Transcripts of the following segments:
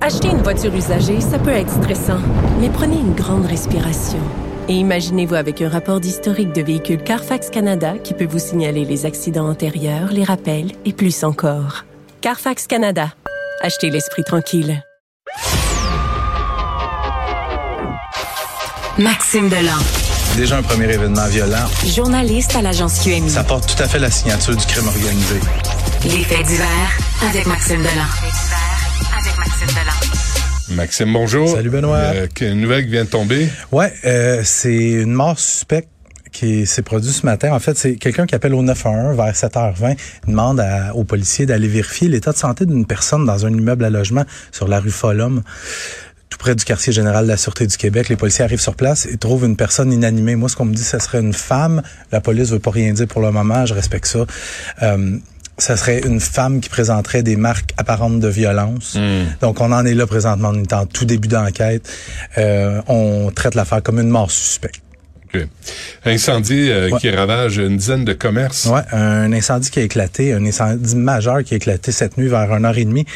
Acheter une voiture usagée, ça peut être stressant, mais prenez une grande respiration. Et imaginez-vous avec un rapport d'historique de véhicule Carfax Canada qui peut vous signaler les accidents antérieurs, les rappels et plus encore. Carfax Canada. Achetez l'esprit tranquille. Maxime Delan, Déjà un premier événement violent. journaliste à l'agence QMI. Ça porte tout à fait la signature du crime organisé. Les faits divers avec Maxime Delan. Maxime Delan. Maxime, bonjour. Salut, Benoît. Euh, une nouvelle qui vient de tomber? Ouais, euh, c'est une mort suspecte qui s'est produite ce matin. En fait, c'est quelqu'un qui appelle au 911 vers 7h20, demande à- aux policiers d'aller vérifier l'état de santé d'une personne dans un immeuble à logement sur la rue Folhomme tout près du quartier général de la Sûreté du Québec. Les policiers arrivent sur place et trouvent une personne inanimée. Moi, ce qu'on me dit, ce serait une femme. La police veut pas rien dire pour le moment. Je respecte ça. Euh, ça serait une femme qui présenterait des marques apparentes de violence. Donc, on en est là présentement. On est en tout début d'enquête. Euh, on traite l'affaire comme une mort suspecte. OK. Incendie euh, Ouais. qui ravage une dizaine de commerces. Ouais, un incendie qui a éclaté, un incendie majeur qui a éclaté cette nuit vers 1h30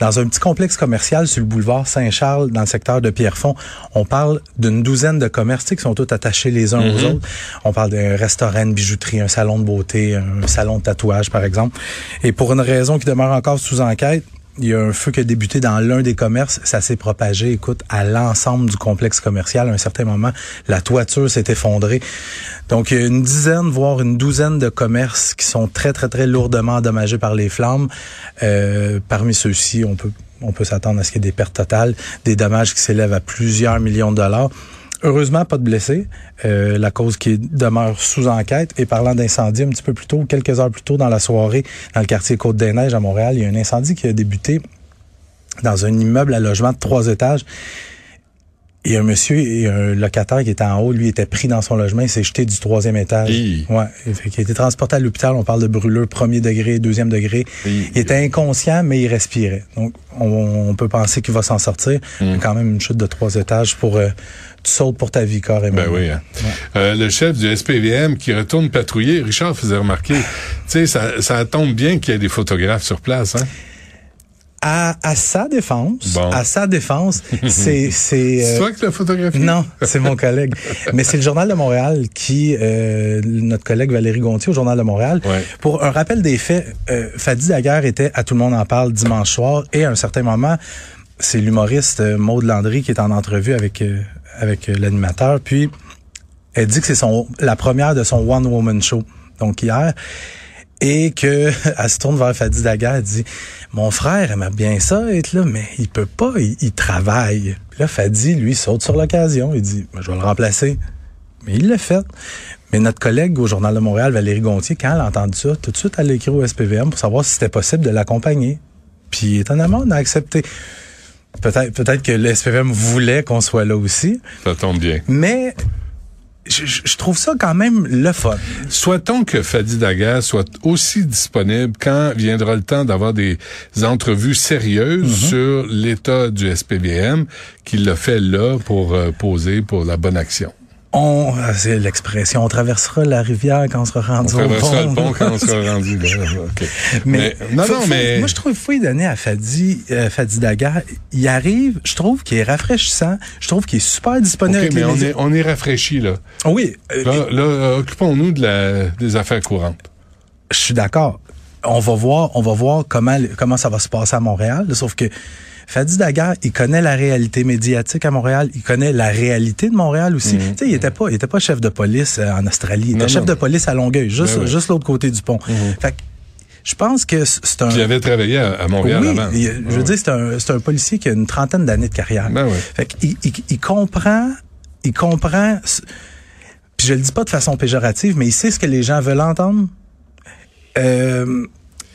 dans un petit complexe commercial sur le boulevard Saint-Charles dans le secteur de Pierrefonds. On parle d'une douzaine de commerces qui sont tous attachés les uns aux autres. On parle d'un restaurant, une bijouterie, un salon de beauté, un salon de tatouage par exemple. Et pour une raison qui demeure encore sous enquête, il y a un feu qui a débuté dans l'un des commerces. Ça s'est propagé, écoute, à l'ensemble du complexe commercial. À un certain moment, la toiture s'est effondrée. Donc, il y a une dizaine, voire une douzaine de commerces qui sont très, très, très lourdement endommagés par les flammes. Euh, parmi ceux-ci, on peut, on peut s'attendre à ce qu'il y ait des pertes totales, des dommages qui s'élèvent à plusieurs millions de dollars. Heureusement, pas de blessés. Euh, la cause qui demeure sous enquête. Et parlant d'incendie, un petit peu plus tôt, quelques heures plus tôt dans la soirée, dans le quartier Côte-des-Neiges à Montréal, il y a un incendie qui a débuté dans un immeuble à logement de trois étages. Et un monsieur et un locataire qui était en haut, lui, était pris dans son logement, il s'est jeté du troisième étage. Hi. Ouais. Il a été transporté à l'hôpital. On parle de brûlure premier degré, deuxième degré. Hi. Il était inconscient, mais il respirait. Donc, on, on peut penser qu'il va s'en sortir. Hmm. Mais quand même une chute de trois étages pour... Euh, tu sautes pour ta vie, carrément. Ben oui. hein. Euh, le chef du SPVM qui retourne patrouiller, Richard faisait remarquer, tu sais, ça, ça tombe bien qu'il y ait des photographes sur place. Hein? À, à sa défense, Bon. à sa défense, c'est... c'est C'est euh, toi qui l'as photographié? Non, c'est mon collègue. Mais c'est le Journal de Montréal qui, euh, notre collègue Valérie Gontier au Journal de Montréal, Ouais. pour un rappel des faits, euh, Fadi Daguerre était à Tout le monde en parle dimanche soir et à un certain moment, c'est l'humoriste euh, Maude Landry qui est en entrevue avec euh, avec euh, l'animateur, puis elle dit que c'est son la première de son one woman show. Donc hier et que elle se tourne vers Fadi Daguerre, elle dit mon frère aimait bien ça être là, mais il peut pas, il, il travaille. Puis là Fadi lui saute sur l'occasion, il dit je vais le remplacer. Mais il l'a fait. Mais notre collègue au Journal de Montréal, Valérie Gontier, quand elle a entendu ça, tout de suite, elle a écrit au SPVM pour savoir si c'était possible de l'accompagner. Puis étonnamment, on a accepté. Peut-être peut-être que le SPVM voulait qu'on soit là aussi, Ça tombe bien. mais je, trouve ça quand même le fun. Souhaitons que Fadi Daguerre soit aussi disponible quand viendra le temps d'avoir des entrevues sérieuses Mm-hmm. sur l'état du SPVM, qu'il l'a fait là pour euh, poser pour la bonne action. On, c'est l'expression, on traversera la rivière quand on sera On rendu au traversera pont. le pont quand on sera rendu là. Mais, non, faut- non, mais moi je trouve y donner à Fadi, euh, Fadi Daguerre. Il arrive, je trouve qu'il est rafraîchissant, je trouve qu'il est super disponible OK, avec mais les on médias. est, on est rafraîchi, là. Oui, euh, Là, là, occupons-nous de la, des affaires courantes. je suis d'accord. On va voir, on va voir comment comment ça va se passer à Montréal. Sauf que Fadi Daguerre, il connaît la réalité médiatique à Montréal. Il connaît la réalité de Montréal aussi. Tu sais, il était pas, il était pas chef de police euh, en Australie. Il était chef non. de police à Longueuil, juste, Ben oui. juste l'autre côté du pont. Fait que je pense que c'est un. Il avait travaillé à, Montréal oui, avant. il- je veux dire, c'est un, c'est un policier qui a une trentaine d'années de carrière. Ben oui. Fait qu'il il, il comprend, il comprend. Puis je le dis pas de façon péjorative, mais il sait ce que les gens veulent entendre. Euh,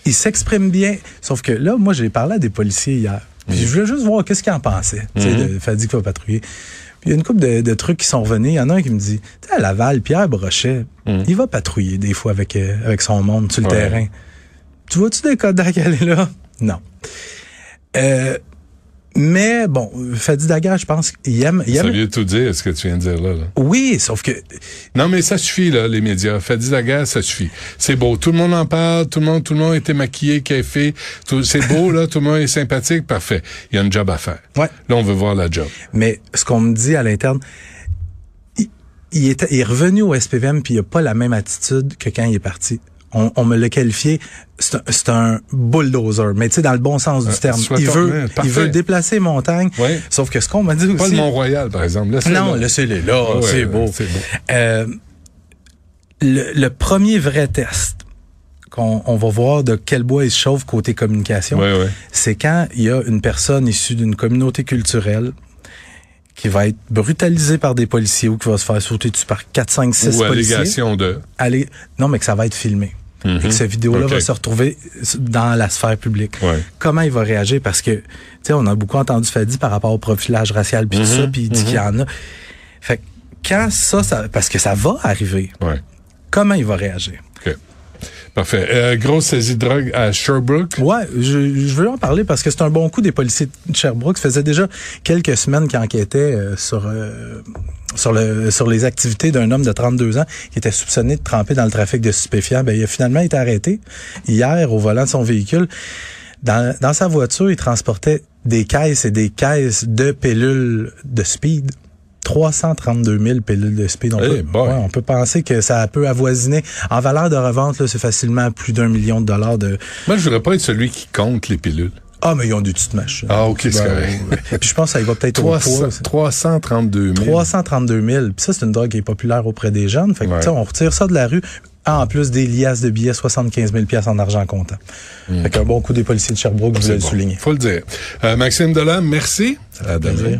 il s'exprime bien. Sauf que là, moi, j'ai parlé à des policiers hier. Puis je voulais juste voir qu'est-ce qu'il en pensait, tu sais, de Fadi qui va patrouiller. Puis il y a une couple de, de trucs qui sont revenus. Il y en a un qui me dit, tu sais, à Laval, Pierre Brochet, il va patrouiller des fois avec, euh, avec son monde sur le Ouais. terrain. Tu vois-tu des Kodak aller là? Non. Euh, mais bon, Fadi Daguerre, je pense qu'il aime... Il Ça aime vient tout dire, ce que tu viens de dire là. là. oui, sauf que Non, mais ça suffit, là, les médias. Fadi Daguerre, ça suffit. C'est beau. Tout le monde en parle. Tout le monde, tout le monde était maquillé, café. Tout- C'est beau, là. Tout le monde est sympathique. Parfait. Il y a une job à faire. Ouais. Là, on veut voir la job. Mais ce qu'on me dit à l'interne, il, il était, il est revenu au SPVM puis il a pas la même attitude que quand il est parti. On, on me l'a qualifié, c'est un, c'est un bulldozer, mais tu sais dans le bon sens du Euh, terme. soit Il veut, il veut déplacer montagne. Sauf que ce qu'on m'a dit Pas aussi. le Mont-Royal, par exemple. Laisse-le non, là. laissez-les là, c'est ouais, beau. c'est beau. Euh, le, le premier vrai test qu'on on va voir de quel bois il se chauffe côté communication, c'est quand il y a une personne issue d'une communauté culturelle qui va être brutalisée par des policiers ou qui va se faire sauter dessus par 4, 5, 6 Ou policiers. allégation de. Aller... Non, mais que ça va être filmé. Et que cette vidéo-là va se retrouver dans la sphère publique. Ouais. Comment il va réagir? Parce que, tu sais, on a beaucoup entendu Fadi par rapport au profilage racial puis tout ça, puis il dit qu'il y en a. Fait que quand ça, ça, parce que ça va arriver, Ouais. comment il va réagir? OK. Parfait. Euh, grosse saisie de drogue à Sherbrooke. Ouais, je, je veux en parler parce que c'est un bon coup des policiers de Sherbrooke. Ça faisait déjà quelques semaines qu'ils enquêtaient euh, sur euh, sur le sur les activités d'un homme de 32 ans qui était soupçonné de tremper dans le trafic de stupéfiants. Ben, il a finalement été arrêté hier au volant de son véhicule. Dans, dans sa voiture, il transportait des caisses et des caisses de pilules de speed. 332 000 pilules de speed. On, peut, boy. ouais, on peut penser que ça peut avoisiner. En valeur de revente, c'est facilement plus d'un million de dollars de, Moi, je voudrais pas être celui qui compte les pilules. ah, mais ils ont des petites machines. Ah, ok, c'est Ben, correct. Puis je pense que ça y va peut-être au 300 poids. 332 000. 332 000. Puis ça, c'est une drogue qui est populaire auprès des jeunes. Fait que, Ouais. tu sais, on retire ça de la rue. En plus des liasses de billets, 75 000 pièces en argent comptant. Fait qu'un bon coup des policiers de Sherbrooke, C'est le bon. souligner. Faut le dire. Euh, Maxime Delam, merci. À demain. Plaisir.